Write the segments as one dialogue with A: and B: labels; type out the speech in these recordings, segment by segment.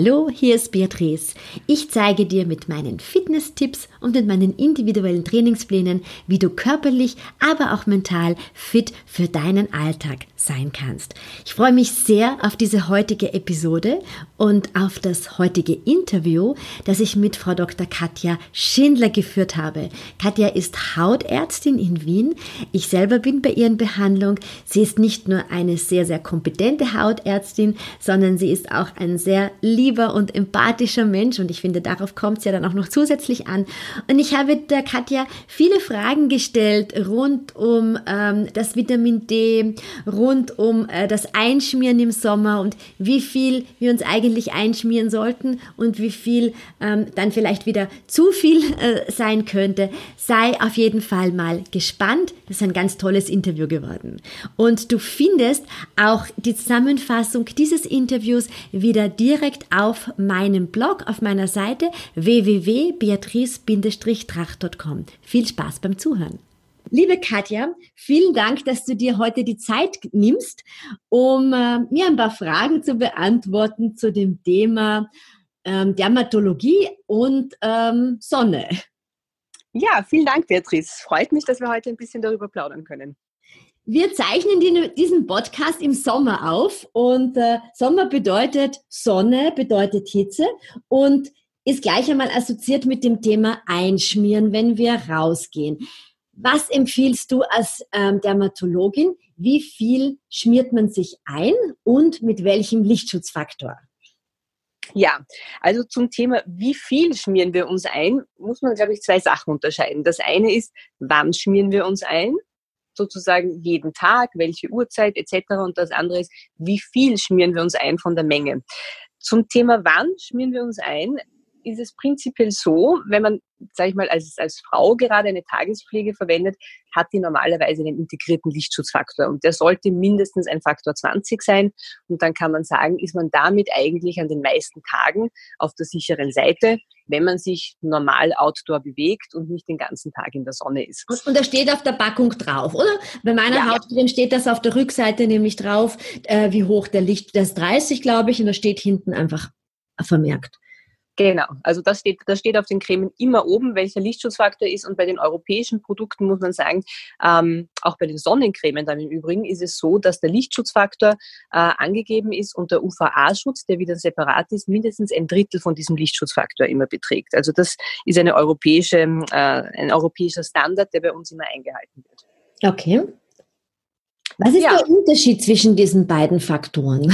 A: Hallo, hier ist Beatrice. Ich zeige dir mit meinen Fitness-Tipps und mit meinen individuellen Trainingsplänen, wie du körperlich, aber auch mental fit für deinen Alltag sein kannst. Ich freue mich sehr auf diese heutige Episode und auf das heutige Interview, das ich mit Frau Dr. Katja Schindler geführt habe. Katja ist Hautärztin in Wien. Ich selber bin bei ihren Behandlung. Sie ist nicht nur eine sehr, sehr kompetente Hautärztin, sondern sie ist auch ein sehr lieber und empathischer Mensch und ich finde, darauf kommt es ja dann auch noch zusätzlich an. Und ich habe der Katja viele Fragen gestellt rund um ähm, das Vitamin D, rund um äh, das Einschmieren im Sommer und wie viel wir uns eigentlich einschmieren sollten und wie viel ähm, dann vielleicht wieder zu viel äh, sein könnte. Sei auf jeden Fall mal gespannt. Das ist ein ganz tolles Interview geworden. Und du findest auch die Zusammenfassung dieses Interviews wieder direkt auf meinem Blog, auf meiner Seite www.beatrice-tracht.com. Viel Spaß beim Zuhören. Liebe Katja, vielen Dank, dass du dir heute die Zeit nimmst, um äh, mir ein paar Fragen zu beantworten zu dem Thema ähm, Dermatologie und ähm, Sonne.
B: Ja, vielen Dank, Beatrice. Freut mich, dass wir heute ein bisschen darüber plaudern können.
A: Wir zeichnen diesen Podcast im Sommer auf und äh, Sommer bedeutet Sonne, bedeutet Hitze und ist gleich einmal assoziiert mit dem Thema Einschmieren, wenn wir rausgehen. Was empfiehlst du als ähm, Dermatologin? Wie viel schmiert man sich ein und mit welchem Lichtschutzfaktor?
B: Ja, also zum Thema, wie viel schmieren wir uns ein, muss man, glaube ich, zwei Sachen unterscheiden. Das eine ist, wann schmieren wir uns ein? Sozusagen jeden Tag, welche Uhrzeit etc. Und das andere ist, wie viel schmieren wir uns ein von der Menge. Zum Thema wann schmieren wir uns ein, ist es prinzipiell so, wenn man, sage ich mal, als, als Frau gerade eine Tagespflege verwendet, hat die normalerweise einen integrierten Lichtschutzfaktor und der sollte mindestens ein Faktor 20 sein und dann kann man sagen, ist man damit eigentlich an den meisten Tagen auf der sicheren Seite, wenn man sich normal outdoor bewegt und nicht den ganzen Tag in der Sonne ist.
A: Und da steht auf der Packung drauf, oder? Bei meiner ja, Hautcreme steht das auf der Rückseite nämlich drauf, äh, wie hoch der Licht, das ist 30, glaube ich, und da steht hinten einfach vermerkt.
B: Genau, also das steht, das steht auf den Cremen immer oben, welcher Lichtschutzfaktor ist. Und bei den europäischen Produkten muss man sagen, ähm, auch bei den Sonnencremen dann im Übrigen ist es so, dass der Lichtschutzfaktor äh, angegeben ist und der UVA-Schutz, der wieder separat ist, mindestens ein Drittel von diesem Lichtschutzfaktor immer beträgt. Also das ist eine europäische, äh, ein europäischer Standard, der bei uns immer eingehalten wird.
A: Okay. Was ist ja. der Unterschied zwischen diesen beiden Faktoren?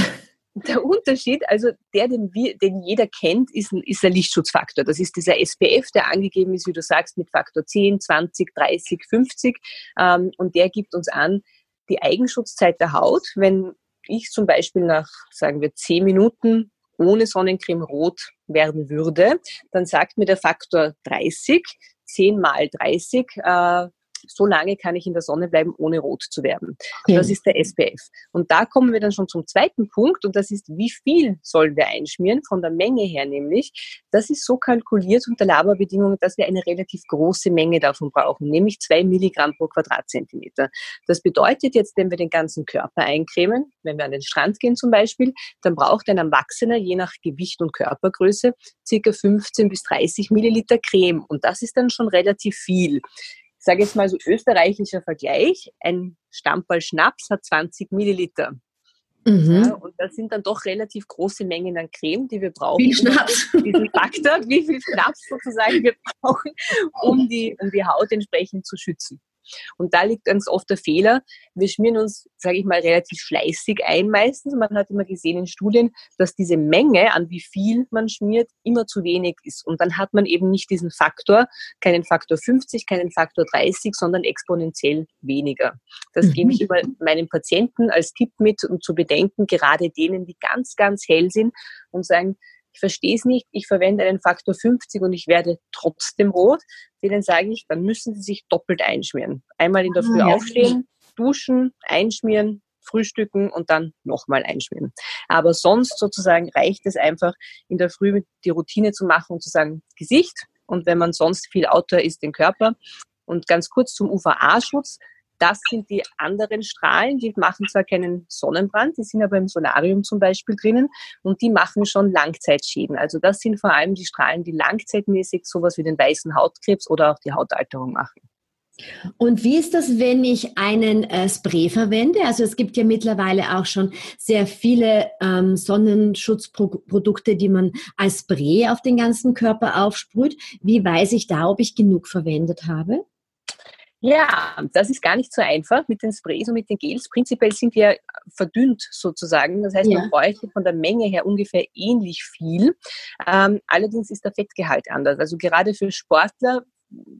B: Der Unterschied, also der, den, wir, den jeder kennt, ist, ist der Lichtschutzfaktor. Das ist dieser SPF, der angegeben ist, wie du sagst, mit Faktor 10, 20, 30, 50. Ähm, und der gibt uns an die Eigenschutzzeit der Haut. Wenn ich zum Beispiel nach, sagen wir, 10 Minuten ohne Sonnencreme rot werden würde, dann sagt mir der Faktor 30, 10 mal 30, äh, so lange kann ich in der Sonne bleiben, ohne rot zu werden. Okay. Das ist der SPF. Und da kommen wir dann schon zum zweiten Punkt und das ist, wie viel sollen wir einschmieren, von der Menge her nämlich. Das ist so kalkuliert unter Laborbedingungen, dass wir eine relativ große Menge davon brauchen, nämlich zwei Milligramm pro Quadratzentimeter. Das bedeutet jetzt, wenn wir den ganzen Körper eincremen, wenn wir an den Strand gehen zum Beispiel, dann braucht ein Erwachsener je nach Gewicht und Körpergröße circa 15 bis 30 Milliliter Creme. Und das ist dann schon relativ viel sage jetzt mal so österreichischer Vergleich, ein Stammball Schnaps hat 20 Milliliter. Mhm. Ja, und das sind dann doch relativ große Mengen an Creme, die wir brauchen.
A: Wie Schnaps.
B: Diesen Faktor, wie viel Schnaps sozusagen wir brauchen, um die, um die Haut entsprechend zu schützen. Und da liegt ganz oft der Fehler. Wir schmieren uns, sage ich mal, relativ fleißig ein meistens. Man hat immer gesehen in Studien, dass diese Menge, an wie viel man schmiert, immer zu wenig ist. Und dann hat man eben nicht diesen Faktor, keinen Faktor 50, keinen Faktor 30, sondern exponentiell weniger. Das mhm. gebe ich mhm. meinen Patienten als Tipp mit, um zu bedenken, gerade denen, die ganz, ganz hell sind und sagen, ich verstehe es nicht, ich verwende einen Faktor 50 und ich werde trotzdem rot, denen sage ich, dann müssen sie sich doppelt einschmieren. Einmal in der Früh ah, aufstehen, duschen, einschmieren, frühstücken und dann nochmal einschmieren. Aber sonst sozusagen reicht es einfach, in der Früh die Routine zu machen und zu sagen, Gesicht und wenn man sonst viel Outdoor ist, den Körper. Und ganz kurz zum UVA-Schutz. Das sind die anderen Strahlen, die machen zwar keinen Sonnenbrand, die sind aber im Solarium zum Beispiel drinnen und die machen schon Langzeitschäden. Also das sind vor allem die Strahlen, die langzeitmäßig sowas wie den weißen Hautkrebs oder auch die Hautalterung machen.
A: Und wie ist das, wenn ich einen äh, Spray verwende? Also es gibt ja mittlerweile auch schon sehr viele ähm, Sonnenschutzprodukte, die man als Spray auf den ganzen Körper aufsprüht. Wie weiß ich da, ob ich genug verwendet habe?
B: Ja, das ist gar nicht so einfach mit den Sprays und mit den Gels. Prinzipiell sind die ja verdünnt sozusagen. Das heißt, ja. man bräuchte von der Menge her ungefähr ähnlich viel. Ähm, allerdings ist der Fettgehalt anders. Also gerade für Sportler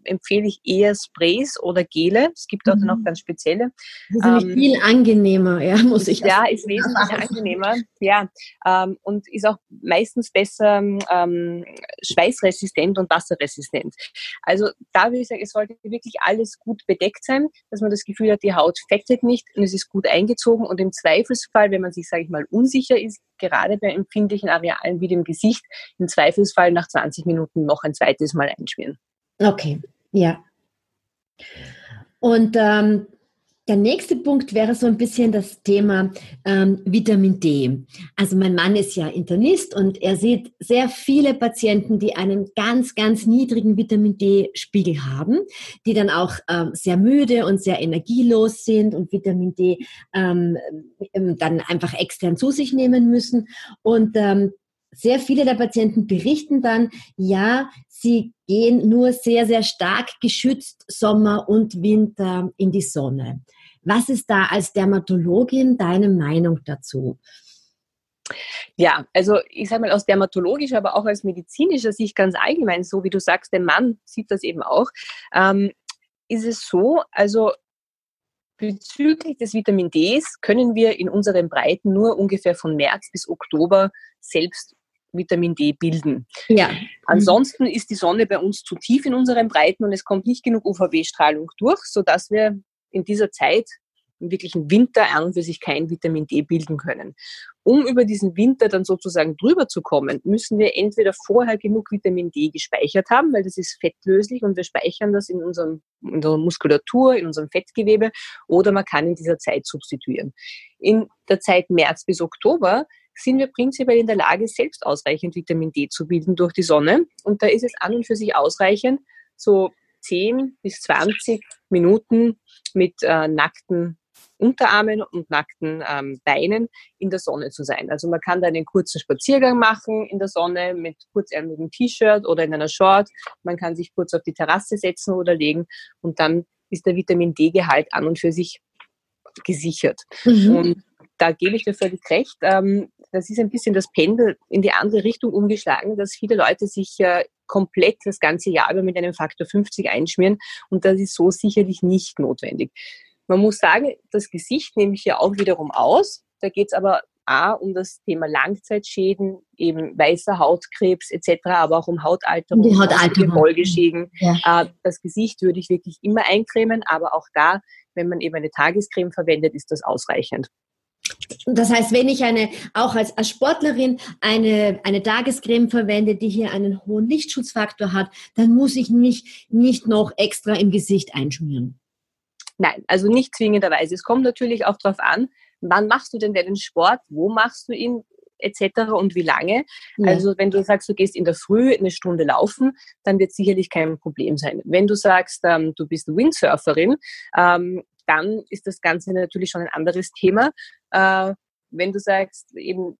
B: empfehle ich eher Sprays oder Gele. Es gibt auch mhm. noch ganz spezielle.
A: Das ist ähm, viel angenehmer, ja, muss ich
B: Ja, ist wesentlich angenehmer, ja. Ähm, und ist auch meistens besser ähm, schweißresistent und wasserresistent. Also da würde ich sagen, es sollte wirklich alles gut bedeckt sein, dass man das Gefühl hat, die Haut fettet nicht und es ist gut eingezogen. Und im Zweifelsfall, wenn man sich, sage ich mal, unsicher ist, gerade bei empfindlichen Arealen wie dem Gesicht, im Zweifelsfall nach 20 Minuten noch ein zweites Mal einschmieren.
A: Okay, ja. Und ähm, der nächste Punkt wäre so ein bisschen das Thema ähm, Vitamin D. Also mein Mann ist ja Internist und er sieht sehr viele Patienten, die einen ganz, ganz niedrigen Vitamin D-Spiegel haben, die dann auch ähm, sehr müde und sehr energielos sind und Vitamin D ähm, ähm dann einfach extern zu sich nehmen müssen. Und ähm, sehr viele der Patienten berichten dann, ja, sie gehen nur sehr, sehr stark geschützt Sommer und Winter in die Sonne. Was ist da als Dermatologin deine Meinung dazu?
B: Ja, also ich sage mal aus dermatologischer, aber auch aus medizinischer Sicht ganz allgemein, so wie du sagst, der Mann sieht das eben auch, ähm, ist es so, also bezüglich des Vitamin Ds können wir in unseren Breiten nur ungefähr von März bis Oktober selbst Vitamin D bilden. Ja. Ansonsten ist die Sonne bei uns zu tief in unseren Breiten und es kommt nicht genug UVB-Strahlung durch, sodass wir in dieser Zeit im wirklichen Winter an und für sich kein Vitamin D bilden können. Um über diesen Winter dann sozusagen drüber zu kommen, müssen wir entweder vorher genug Vitamin D gespeichert haben, weil das ist fettlöslich und wir speichern das in, unserem, in unserer Muskulatur, in unserem Fettgewebe, oder man kann in dieser Zeit substituieren. In der Zeit März bis Oktober sind wir prinzipiell in der Lage, selbst ausreichend Vitamin D zu bilden durch die Sonne. Und da ist es an und für sich ausreichend, so 10 bis 20 Minuten mit äh, nackten Unterarmen und nackten ähm, Beinen in der Sonne zu sein. Also man kann da einen kurzen Spaziergang machen in der Sonne mit kurzärmeligem T-Shirt oder in einer Short. Man kann sich kurz auf die Terrasse setzen oder legen und dann ist der Vitamin D-Gehalt an und für sich gesichert. Mhm. Und da gebe ich dir völlig recht. Ähm, das ist ein bisschen das Pendel in die andere Richtung umgeschlagen, dass viele Leute sich ja komplett das ganze Jahr über mit einem Faktor 50 einschmieren und das ist so sicherlich nicht notwendig. Man muss sagen, das Gesicht nehme ich ja auch wiederum aus. Da geht es aber A, um das Thema Langzeitschäden, eben weißer Hautkrebs etc., aber auch um Hautalterung,
A: Die Hautalterung.
B: Folgeschäden. Ja. Äh, das Gesicht würde ich wirklich immer eincremen, aber auch da, wenn man eben eine Tagescreme verwendet, ist das ausreichend.
A: Das heißt, wenn ich eine, auch als, als Sportlerin eine, eine Tagescreme verwende, die hier einen hohen Lichtschutzfaktor hat, dann muss ich mich nicht noch extra im Gesicht einschmieren.
B: Nein, also nicht zwingenderweise. Es kommt natürlich auch darauf an, wann machst du denn deinen Sport, wo machst du ihn, etc. und wie lange. Ja. Also wenn du sagst, du gehst in der Früh eine Stunde laufen, dann wird sicherlich kein Problem sein. Wenn du sagst, ähm, du bist Windsurferin, ähm, dann ist das Ganze natürlich schon ein anderes Thema. Äh, wenn du sagst, eben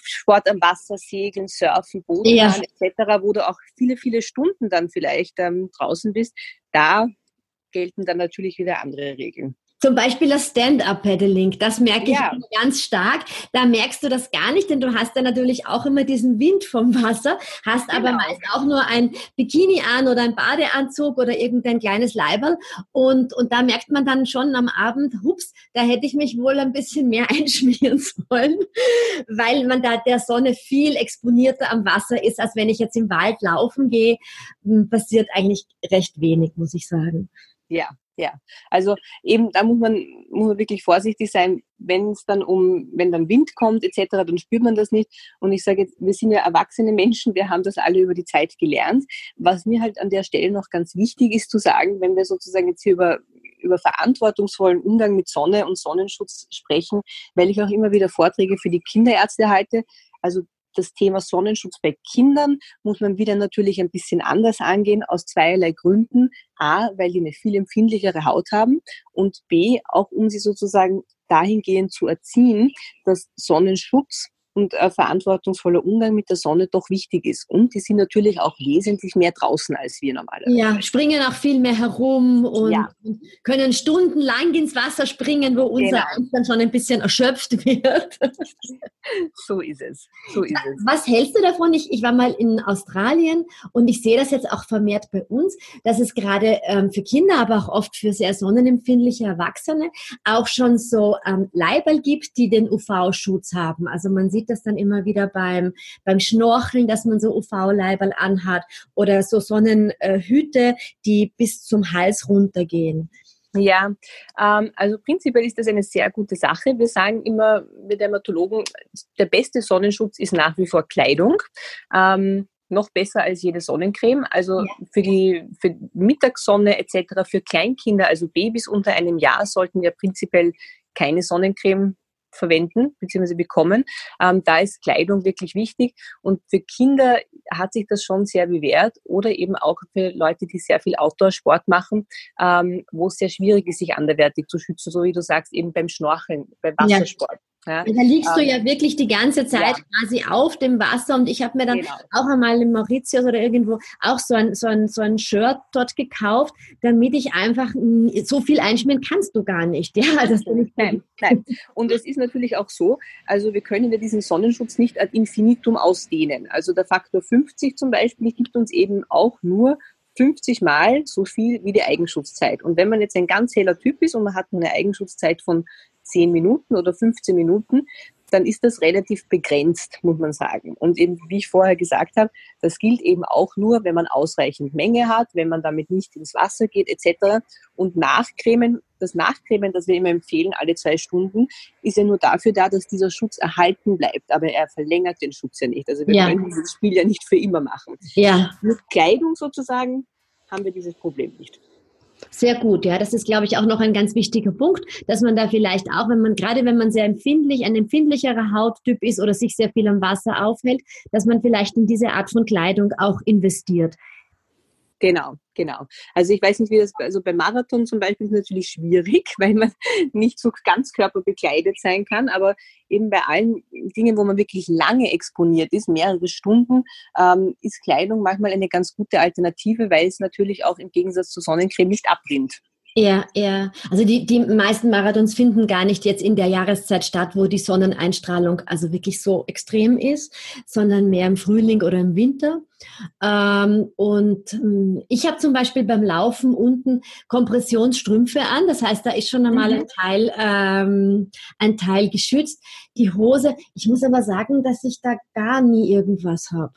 B: Sport am Wasser, Segeln, Surfen, Bootfahren ja. etc., wo du auch viele, viele Stunden dann vielleicht ähm, draußen bist, da gelten dann natürlich wieder andere Regeln.
A: Zum Beispiel das Stand-up-Paddling, das merke ich ja. ganz stark. Da merkst du das gar nicht, denn du hast ja natürlich auch immer diesen Wind vom Wasser, hast genau. aber meist auch nur ein Bikini an oder ein Badeanzug oder irgendein kleines Leiberl. Und, und da merkt man dann schon am Abend, hups, da hätte ich mich wohl ein bisschen mehr einschmieren sollen, weil man da der Sonne viel exponierter am Wasser ist, als wenn ich jetzt im Wald laufen gehe. Hm, passiert eigentlich recht wenig, muss ich sagen.
B: Ja, ja, also eben da muss man, muss man wirklich vorsichtig sein, wenn es dann um, wenn dann Wind kommt etc., dann spürt man das nicht. Und ich sage jetzt, wir sind ja erwachsene Menschen, wir haben das alle über die Zeit gelernt. Was mir halt an der Stelle noch ganz wichtig ist zu sagen, wenn wir sozusagen jetzt hier über über verantwortungsvollen Umgang mit Sonne und Sonnenschutz sprechen, weil ich auch immer wieder Vorträge für die Kinderärzte halte. Also das Thema Sonnenschutz bei Kindern muss man wieder natürlich ein bisschen anders angehen, aus zweierlei Gründen. A, weil die eine viel empfindlichere Haut haben und B, auch um sie sozusagen dahingehend zu erziehen, dass Sonnenschutz und äh, verantwortungsvoller Umgang mit der Sonne doch wichtig ist. Und die sind natürlich auch wesentlich mehr draußen als wir normalerweise.
A: Ja, springen auch viel mehr herum und ja. können stundenlang ins Wasser springen, wo unser genau. dann schon ein bisschen erschöpft wird.
B: so ist es. So ist es.
A: Was hältst du davon? Ich, ich war mal in Australien und ich sehe das jetzt auch vermehrt bei uns, dass es gerade ähm, für Kinder, aber auch oft für sehr sonnenempfindliche Erwachsene auch schon so ähm, Leiberl gibt, die den UV-Schutz haben. Also man sieht sieht das dann immer wieder beim, beim Schnorcheln, dass man so UV-Leiberl anhat oder so Sonnenhüte, die bis zum Hals runtergehen.
B: Ja, ähm, also prinzipiell ist das eine sehr gute Sache. Wir sagen immer, wir Dermatologen, der beste Sonnenschutz ist nach wie vor Kleidung. Ähm, noch besser als jede Sonnencreme. Also ja. für die für Mittagssonne etc. für Kleinkinder, also Babys unter einem Jahr, sollten wir prinzipiell keine Sonnencreme verwenden bzw. bekommen. Ähm, da ist Kleidung wirklich wichtig und für Kinder hat sich das schon sehr bewährt oder eben auch für Leute, die sehr viel Outdoor-Sport machen, ähm, wo es sehr schwierig ist, sich anderwertig zu schützen, so wie du sagst, eben beim Schnorcheln, beim Wassersport. Ja.
A: Ja, da liegst ähm, du ja wirklich die ganze Zeit ja. quasi auf dem Wasser und ich habe mir dann genau. auch einmal in Mauritius oder irgendwo auch so ein, so, ein, so ein Shirt dort gekauft, damit ich einfach so viel einschmieren kannst du gar nicht. Ja,
B: das nicht nein, nein. Und es ist natürlich auch so, also wir können ja diesen Sonnenschutz nicht ad infinitum ausdehnen. Also der Faktor 50 zum Beispiel gibt uns eben auch nur 50 Mal so viel wie die Eigenschutzzeit. Und wenn man jetzt ein ganz heller Typ ist und man hat eine Eigenschutzzeit von 10 Minuten oder 15 Minuten, dann ist das relativ begrenzt, muss man sagen. Und eben, wie ich vorher gesagt habe, das gilt eben auch nur, wenn man ausreichend Menge hat, wenn man damit nicht ins Wasser geht etc. Und Nachcremen, das Nachcremen, das wir immer empfehlen, alle zwei Stunden, ist ja nur dafür da, dass dieser Schutz erhalten bleibt. Aber er verlängert den Schutz ja nicht. Also wir ja. können dieses Spiel ja nicht für immer machen. Ja. Mit Kleidung sozusagen haben wir dieses Problem nicht.
A: Sehr gut, ja. Das ist, glaube ich, auch noch ein ganz wichtiger Punkt, dass man da vielleicht auch, wenn man, gerade wenn man sehr empfindlich, ein empfindlicherer Hauttyp ist oder sich sehr viel am Wasser aufhält, dass man vielleicht in diese Art von Kleidung auch investiert.
B: Genau, genau. Also ich weiß nicht, wie das, also beim Marathon zum Beispiel ist natürlich schwierig, weil man nicht so ganz körperbekleidet sein kann, aber eben bei allen Dingen, wo man wirklich lange exponiert ist, mehrere Stunden, ähm, ist Kleidung manchmal eine ganz gute Alternative, weil es natürlich auch im Gegensatz zu Sonnencreme nicht abrinnt.
A: Ja, ja. Also die, die meisten Marathons finden gar nicht jetzt in der Jahreszeit statt, wo die Sonneneinstrahlung also wirklich so extrem ist, sondern mehr im Frühling oder im Winter. Ähm, und ähm, ich habe zum Beispiel beim Laufen unten Kompressionsstrümpfe an. Das heißt, da ist schon einmal mhm. ein Teil, ähm, ein Teil geschützt. Die Hose, ich muss aber sagen, dass ich da gar nie irgendwas habe.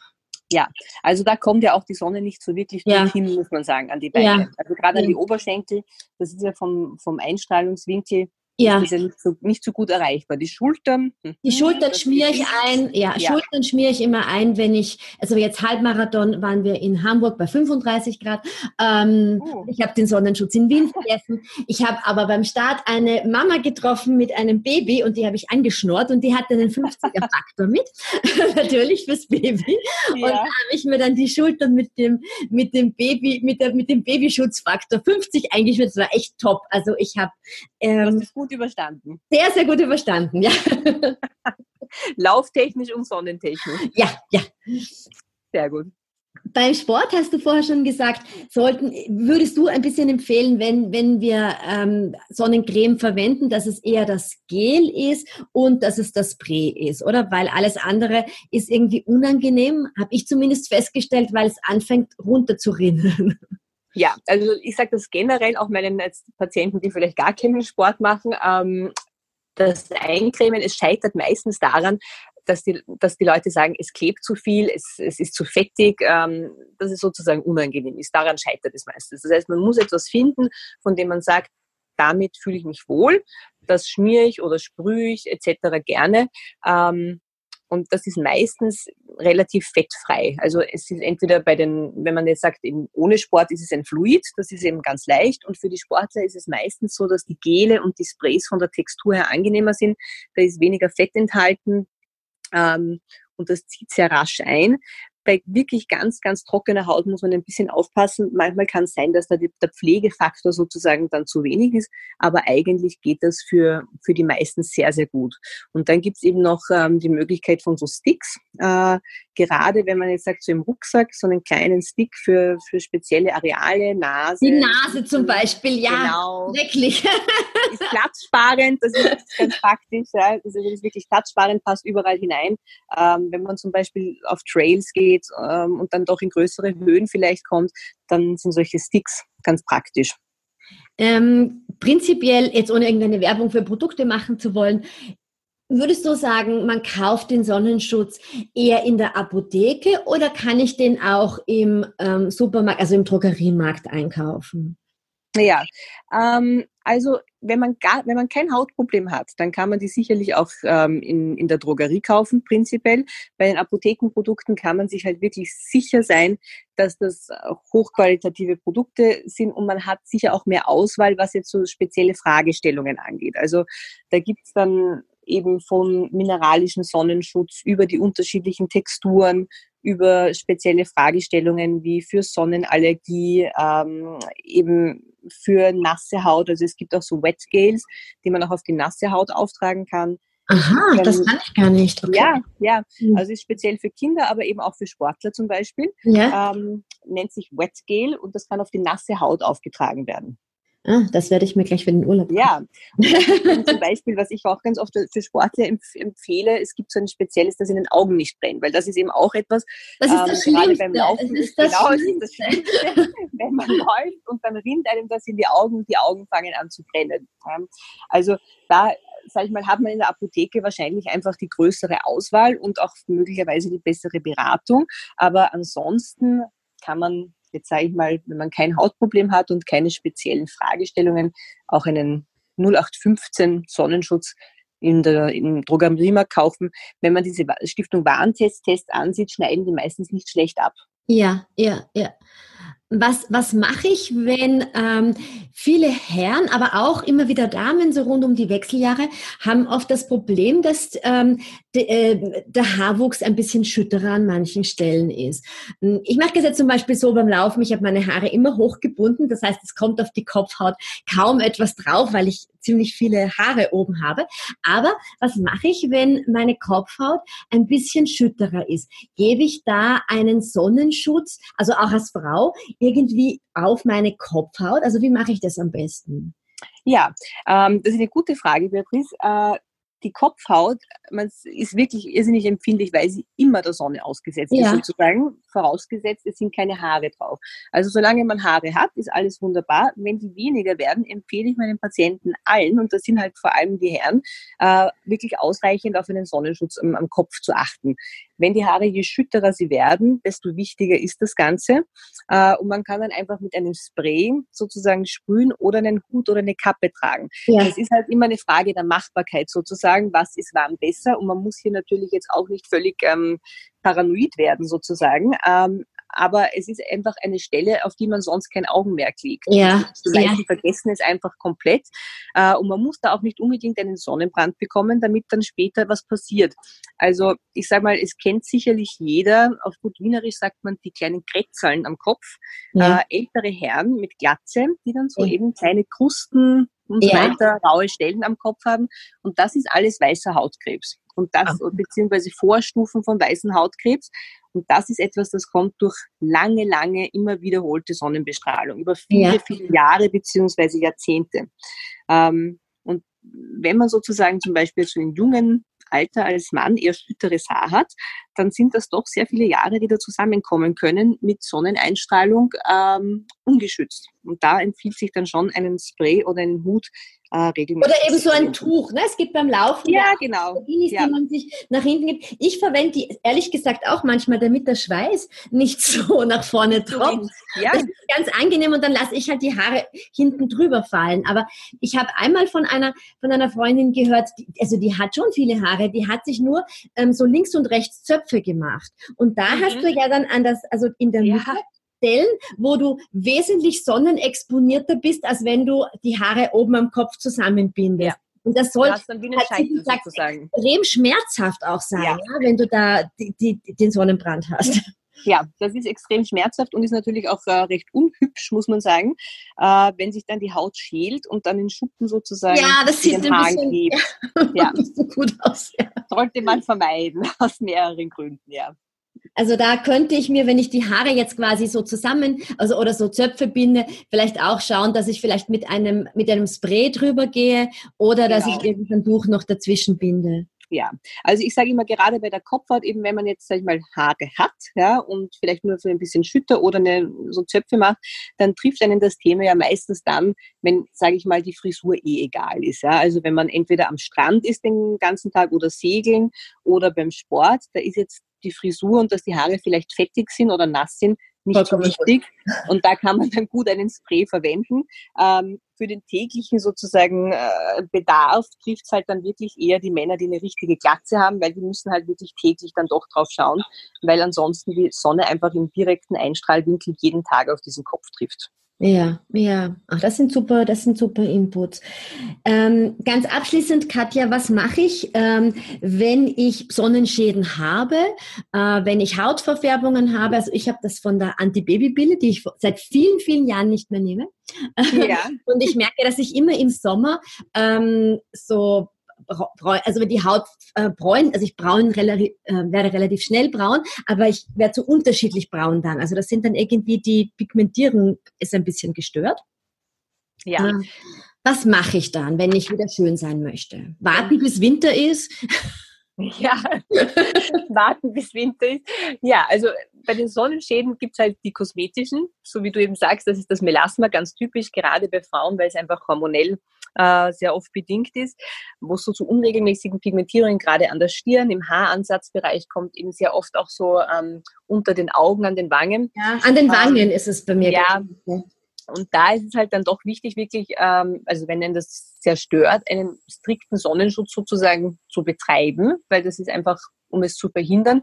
B: Ja, also da kommt ja auch die Sonne nicht so wirklich ja. hin, muss man sagen, an die Beine. Ja. Also gerade an die Oberschenkel, das ist ja vom, vom Einstrahlungswinkel ja. ist ja nicht so, nicht so gut erreichbar. Die Schultern.
A: Hm. Die Schultern schmiere ich ein, ja, ja, Schultern schmiere ich immer ein, wenn ich, also jetzt Halbmarathon waren wir in Hamburg bei 35 Grad. Ähm, oh. Ich habe den Sonnenschutz in Wien vergessen. Ich habe aber beim Start eine Mama getroffen mit einem Baby und die habe ich angeschnurrt und die hatte einen 50er Faktor mit, natürlich fürs Baby. Ja. Und da habe ich mir dann die Schultern mit dem, mit dem Baby, mit, der, mit dem Babyschutzfaktor 50 eingeschmiert. Das war echt top. Also ich habe
B: ähm, gut überstanden.
A: Sehr, sehr gut überstanden, ja.
B: Lauftechnisch und sonnentechnisch.
A: Ja, ja.
B: Sehr gut.
A: beim Sport hast du vorher schon gesagt, sollten, würdest du ein bisschen empfehlen, wenn, wenn wir ähm, Sonnencreme verwenden, dass es eher das Gel ist und dass es das Spray ist, oder? Weil alles andere ist irgendwie unangenehm, habe ich zumindest festgestellt, weil es anfängt runter zu rinnen.
B: Ja, also ich sage das generell auch meinen Patienten, die vielleicht gar keinen Sport machen. Ähm, das Eincremen, es scheitert meistens daran, dass die, dass die Leute sagen, es klebt zu viel, es, es ist zu fettig, ähm, dass es sozusagen unangenehm ist. Daran scheitert es meistens. Das heißt, man muss etwas finden, von dem man sagt, damit fühle ich mich wohl, das schmiere ich oder sprühe ich etc. gerne. Ähm, und das ist meistens relativ fettfrei. Also es ist entweder bei den, wenn man jetzt sagt, eben ohne Sport ist es ein Fluid, das ist eben ganz leicht. Und für die Sportler ist es meistens so, dass die Gele und die Sprays von der Textur her angenehmer sind. Da ist weniger Fett enthalten, ähm, und das zieht sehr rasch ein. Bei wirklich ganz, ganz trockener Haut muss man ein bisschen aufpassen. Manchmal kann es sein, dass da der Pflegefaktor sozusagen dann zu wenig ist, aber eigentlich geht das für, für die meisten sehr, sehr gut. Und dann gibt es eben noch ähm, die Möglichkeit von so Sticks. Äh, gerade wenn man jetzt sagt, so im Rucksack, so einen kleinen Stick für, für spezielle Areale, Nase.
A: Die Nase zum Beispiel, ja. Genau. Wirklich.
B: ist platzsparend, das ist ganz praktisch. Ja. Das ist wirklich platzsparend, passt überall hinein. Ähm, wenn man zum Beispiel auf Trails geht ähm, und dann doch in größere Höhen vielleicht kommt, dann sind solche Sticks ganz praktisch.
A: Ähm, prinzipiell, jetzt ohne irgendeine Werbung für Produkte machen zu wollen, Würdest du sagen, man kauft den Sonnenschutz eher in der Apotheke oder kann ich den auch im ähm, Supermarkt, also im Drogeriemarkt einkaufen?
B: Ja, ähm, also wenn man gar, wenn man kein Hautproblem hat, dann kann man die sicherlich auch ähm, in, in der Drogerie kaufen, prinzipiell. Bei den Apothekenprodukten kann man sich halt wirklich sicher sein, dass das hochqualitative Produkte sind und man hat sicher auch mehr Auswahl, was jetzt so spezielle Fragestellungen angeht. Also da gibt's dann eben von mineralischen Sonnenschutz über die unterschiedlichen Texturen, über spezielle Fragestellungen wie für Sonnenallergie, ähm, eben für nasse Haut. Also es gibt auch so Wet Scales, die man auch auf die nasse Haut auftragen kann.
A: Aha, ähm, das kann ich gar nicht.
B: Okay. Ja, ja. Hm. Also ist speziell für Kinder, aber eben auch für Sportler zum Beispiel. Ja. Ähm, nennt sich Wet Gel und das kann auf die nasse Haut aufgetragen werden.
A: Ah, das werde ich mir gleich für den Urlaub
B: machen. Ja, zum Beispiel, was ich auch ganz oft für Sportler empfehle, es gibt so ein spezielles, das in den Augen nicht brennt, weil das ist eben auch etwas,
A: das ist das ähm, gerade beim Laufen
B: das ist das genau, das ist das Schlimmste, wenn man läuft und dann rinnt einem das in die Augen, die Augen fangen an zu brennen. Also da sage ich mal, hat man in der Apotheke wahrscheinlich einfach die größere Auswahl und auch möglicherweise die bessere Beratung. Aber ansonsten kann man jetzt sage ich mal, wenn man kein Hautproblem hat und keine speziellen Fragestellungen, auch einen 0815 Sonnenschutz in der, im Drogeriemarkt kaufen. Wenn man diese Stiftung Warentest Test ansieht, schneiden die meistens nicht schlecht ab.
A: Ja, ja, ja was, was mache ich, wenn ähm, viele Herren, aber auch immer wieder Damen so rund um die Wechseljahre haben oft das Problem, dass ähm, de, äh, der Haarwuchs ein bisschen schütterer an manchen Stellen ist. Hm, ich mache das jetzt zum Beispiel so beim Laufen, ich habe meine Haare immer hochgebunden, das heißt, es kommt auf die Kopfhaut kaum etwas drauf, weil ich ziemlich viele Haare oben habe. Aber was mache ich, wenn meine Kopfhaut ein bisschen schütterer ist? Gebe ich da einen Sonnenschutz, also auch als Frau, irgendwie auf meine Kopfhaut? Also wie mache ich das am besten?
B: Ja, ähm, das ist eine gute Frage, Beatrice. Äh, die Kopfhaut man ist wirklich irrsinnig empfindlich, weil sie immer der Sonne ausgesetzt ja. ist, sozusagen, vorausgesetzt, es sind keine Haare drauf. Also solange man Haare hat, ist alles wunderbar. Wenn die weniger werden, empfehle ich meinen Patienten allen, und das sind halt vor allem die Herren, äh, wirklich ausreichend auf einen Sonnenschutz am, am Kopf zu achten. Wenn die Haare, je schütterer sie werden, desto wichtiger ist das Ganze. Äh, und man kann dann einfach mit einem Spray sozusagen sprühen oder einen Hut oder eine Kappe tragen. Ja. Das ist halt immer eine Frage der Machbarkeit sozusagen. Was ist warm besser? Und man muss hier natürlich jetzt auch nicht völlig ähm, paranoid werden sozusagen. Ähm, aber es ist einfach eine Stelle, auf die man sonst kein Augenmerk legt. Ja. Die meisten ja. vergessen es einfach komplett. Äh, und man muss da auch nicht unbedingt einen Sonnenbrand bekommen, damit dann später was passiert. Also ich sage mal, es kennt sicherlich jeder, auf gut Wienerisch sagt man die kleinen Kretzeln am Kopf. Ja. Äh, ältere Herren mit Glatze, die dann so ja. eben kleine Krusten und so weiter, raue Stellen am Kopf haben. Und das ist alles weißer Hautkrebs. Und das, beziehungsweise Vorstufen von weißen Hautkrebs. Und das ist etwas, das kommt durch lange, lange, immer wiederholte Sonnenbestrahlung über viele, ja. viele Jahre beziehungsweise Jahrzehnte. Ähm, und wenn man sozusagen zum Beispiel so in jungen Alter als Mann eher schütteres Haar hat, dann sind das doch sehr viele Jahre, die da zusammenkommen können mit Sonneneinstrahlung ähm, ungeschützt. Und da empfiehlt sich dann schon einen Spray oder einen Hut äh, regelmäßig.
A: Oder eben so ein Tuch, ne? Es gibt beim Laufen
B: ja, genau.
A: Bikinis, ja. die man sich nach hinten gibt. Ich verwende die ehrlich gesagt auch manchmal, damit der Schweiß nicht so nach vorne tropft. Ja. Das ist ganz angenehm und dann lasse ich halt die Haare hinten drüber fallen. Aber ich habe einmal von einer von einer Freundin gehört, die, also die hat schon viele Haare, die hat sich nur ähm, so links und rechts Zöpfe gemacht. Und da mhm. hast du ja dann an das, also in der Mitte Stellen, wo du wesentlich sonnenexponierter bist, als wenn du die Haare oben am Kopf zusammenbindest. Ja. Und das soll
B: dann wie
A: sozusagen. extrem schmerzhaft auch sein, ja. Ja, wenn du da die, die, den Sonnenbrand hast.
B: Ja, das ist extrem schmerzhaft und ist natürlich auch äh, recht unhübsch, muss man sagen, äh, wenn sich dann die Haut schält und dann in Schuppen sozusagen
A: ja, das sieht den Haaren bisschen,
B: klebt. Ja, ja. so gut aus. Ja. Sollte man vermeiden, aus mehreren Gründen, ja.
A: Also da könnte ich mir, wenn ich die Haare jetzt quasi so zusammen, also oder so Zöpfe binde, vielleicht auch schauen, dass ich vielleicht mit einem mit einem Spray drüber gehe oder dass genau. ich irgendein Tuch noch dazwischen binde.
B: Ja, also ich sage immer gerade bei der Kopfhaut, eben wenn man jetzt, sag ich mal, Haare hat, ja, und vielleicht nur so ein bisschen Schütter oder eine, so Zöpfe macht, dann trifft einen das Thema ja meistens dann, wenn, sage ich mal, die Frisur eh egal ist, ja. Also wenn man entweder am Strand ist den ganzen Tag oder segeln oder beim Sport, da ist jetzt die Frisur und dass die Haare vielleicht fettig sind oder nass sind, nicht so wichtig. Und da kann man dann gut einen Spray verwenden. Ähm, für den täglichen sozusagen äh, Bedarf trifft es halt dann wirklich eher die Männer, die eine richtige Glatze haben, weil die müssen halt wirklich täglich dann doch drauf schauen, weil ansonsten die Sonne einfach im direkten Einstrahlwinkel jeden Tag auf diesen Kopf trifft.
A: Ja, ja. Ach, das sind super, das sind super Inputs. Ähm, ganz abschließend, Katja, was mache ich, ähm, wenn ich Sonnenschäden habe, äh, wenn ich Hautverfärbungen habe? Also ich habe das von der Antibabypille, die ich seit vielen, vielen Jahren nicht mehr nehme. Ja. Und ich merke, dass ich immer im Sommer ähm, so also wenn die Haut äh, bräun, also ich braun äh, werde relativ schnell braun, aber ich werde so unterschiedlich braun dann. Also das sind dann irgendwie die Pigmentierung ist ein bisschen gestört. Ja. Äh, was mache ich dann, wenn ich wieder schön sein möchte? Warten bis Winter ist?
B: Ja, warten bis Winter ist. Ja, also bei den Sonnenschäden gibt es halt die kosmetischen, so wie du eben sagst, das ist das Melasma, ganz typisch, gerade bei Frauen, weil es einfach hormonell äh, sehr oft bedingt ist, wo es so zu unregelmäßigen Pigmentierungen gerade an der Stirn, im Haaransatzbereich kommt eben sehr oft auch so ähm, unter den Augen, an den Wangen.
A: Ja, an den Wangen ähm, ist es bei mir.
B: Ja, und da ist es halt dann doch wichtig, wirklich, ähm, also wenn denn das sehr stört, einen strikten Sonnenschutz sozusagen zu betreiben, weil das ist einfach, um es zu verhindern.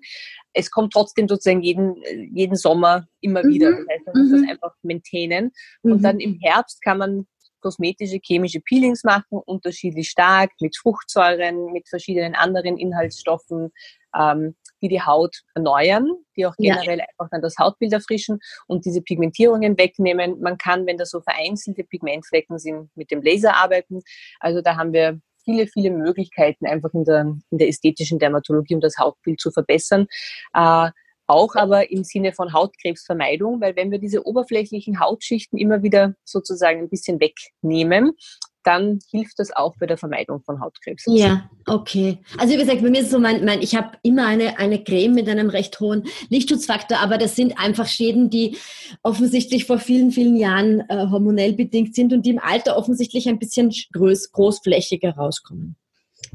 B: Es kommt trotzdem sozusagen jeden, jeden Sommer immer mhm. wieder. Das heißt, man muss mhm. das einfach maintainen. Mhm. Und dann im Herbst kann man kosmetische, chemische Peelings machen, unterschiedlich stark, mit Fruchtsäuren, mit verschiedenen anderen Inhaltsstoffen, ähm, die die Haut erneuern, die auch generell ja. einfach dann das Hautbild erfrischen und diese Pigmentierungen wegnehmen. Man kann, wenn da so vereinzelte Pigmentflecken sind, mit dem Laser arbeiten. Also da haben wir viele, viele Möglichkeiten einfach in der, in der ästhetischen Dermatologie, um das Hautbild zu verbessern. Äh, auch aber im Sinne von Hautkrebsvermeidung, weil wenn wir diese oberflächlichen Hautschichten immer wieder sozusagen ein bisschen wegnehmen, dann hilft das auch bei der Vermeidung von Hautkrebs.
A: Ja, okay. Also wie gesagt, bei mir ist es so, mein, mein, ich habe immer eine, eine Creme mit einem recht hohen Lichtschutzfaktor, aber das sind einfach Schäden, die offensichtlich vor vielen, vielen Jahren äh, hormonell bedingt sind und die im Alter offensichtlich ein bisschen groß, großflächiger rauskommen.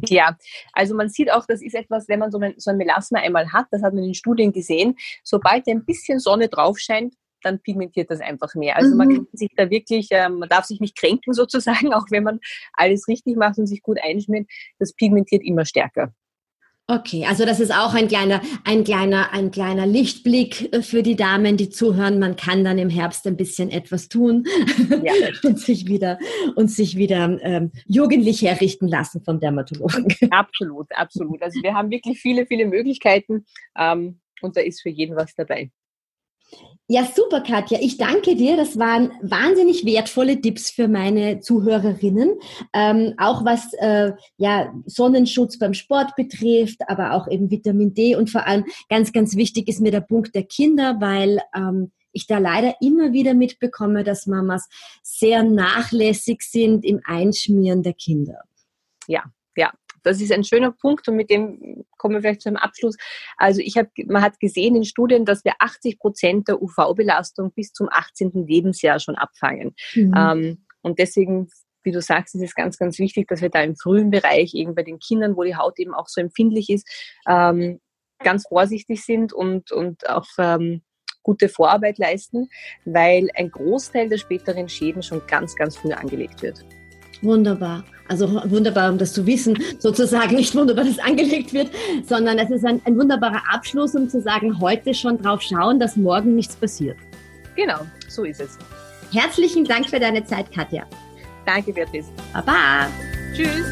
B: Ja, also man sieht auch, das ist etwas, wenn man so ein, so ein Melasma einmal hat, das hat man in Studien gesehen, sobald ein bisschen Sonne drauf scheint, dann pigmentiert das einfach mehr. Also mhm. man kann sich da wirklich, äh, man darf sich nicht kränken sozusagen, auch wenn man alles richtig macht und sich gut einschmiert, das pigmentiert immer stärker.
A: Okay, also das ist auch ein kleiner, ein kleiner, ein kleiner Lichtblick äh, für die Damen, die zuhören. Man kann dann im Herbst ein bisschen etwas tun ja. und sich wieder und sich wieder ähm, jugendlich herrichten lassen vom Dermatologen.
B: Absolut, absolut. Also wir haben wirklich viele, viele Möglichkeiten ähm, und da ist für jeden was dabei.
A: Ja, super, Katja. Ich danke dir. Das waren wahnsinnig wertvolle Tipps für meine Zuhörerinnen. Ähm, auch was äh, ja, Sonnenschutz beim Sport betrifft, aber auch eben Vitamin D und vor allem ganz, ganz wichtig ist mir der Punkt der Kinder, weil ähm, ich da leider immer wieder mitbekomme, dass Mamas sehr nachlässig sind im Einschmieren der Kinder.
B: Ja, ja, das ist ein schöner Punkt und mit dem kommen wir vielleicht zum Abschluss. Also ich habe, man hat gesehen in Studien, dass wir 80 Prozent der UV-Belastung bis zum 18. Lebensjahr schon abfangen. Mhm. Ähm, und deswegen wie du sagst, ist es ganz, ganz wichtig, dass wir da im frühen Bereich eben bei den Kindern, wo die Haut eben auch so empfindlich ist, ähm, ganz vorsichtig sind und, und auch ähm, gute Vorarbeit leisten, weil ein Großteil der späteren Schäden schon ganz, ganz früh angelegt wird.
A: Wunderbar. Also wunderbar, um das zu wissen, sozusagen nicht wunderbar, dass angelegt wird, sondern es ist ein, ein wunderbarer Abschluss, um zu sagen, heute schon drauf schauen, dass morgen nichts passiert.
B: Genau, so ist es.
A: Herzlichen Dank für deine Zeit, Katja.
B: Danke, Beatrice.
A: Baba.
B: Tschüss.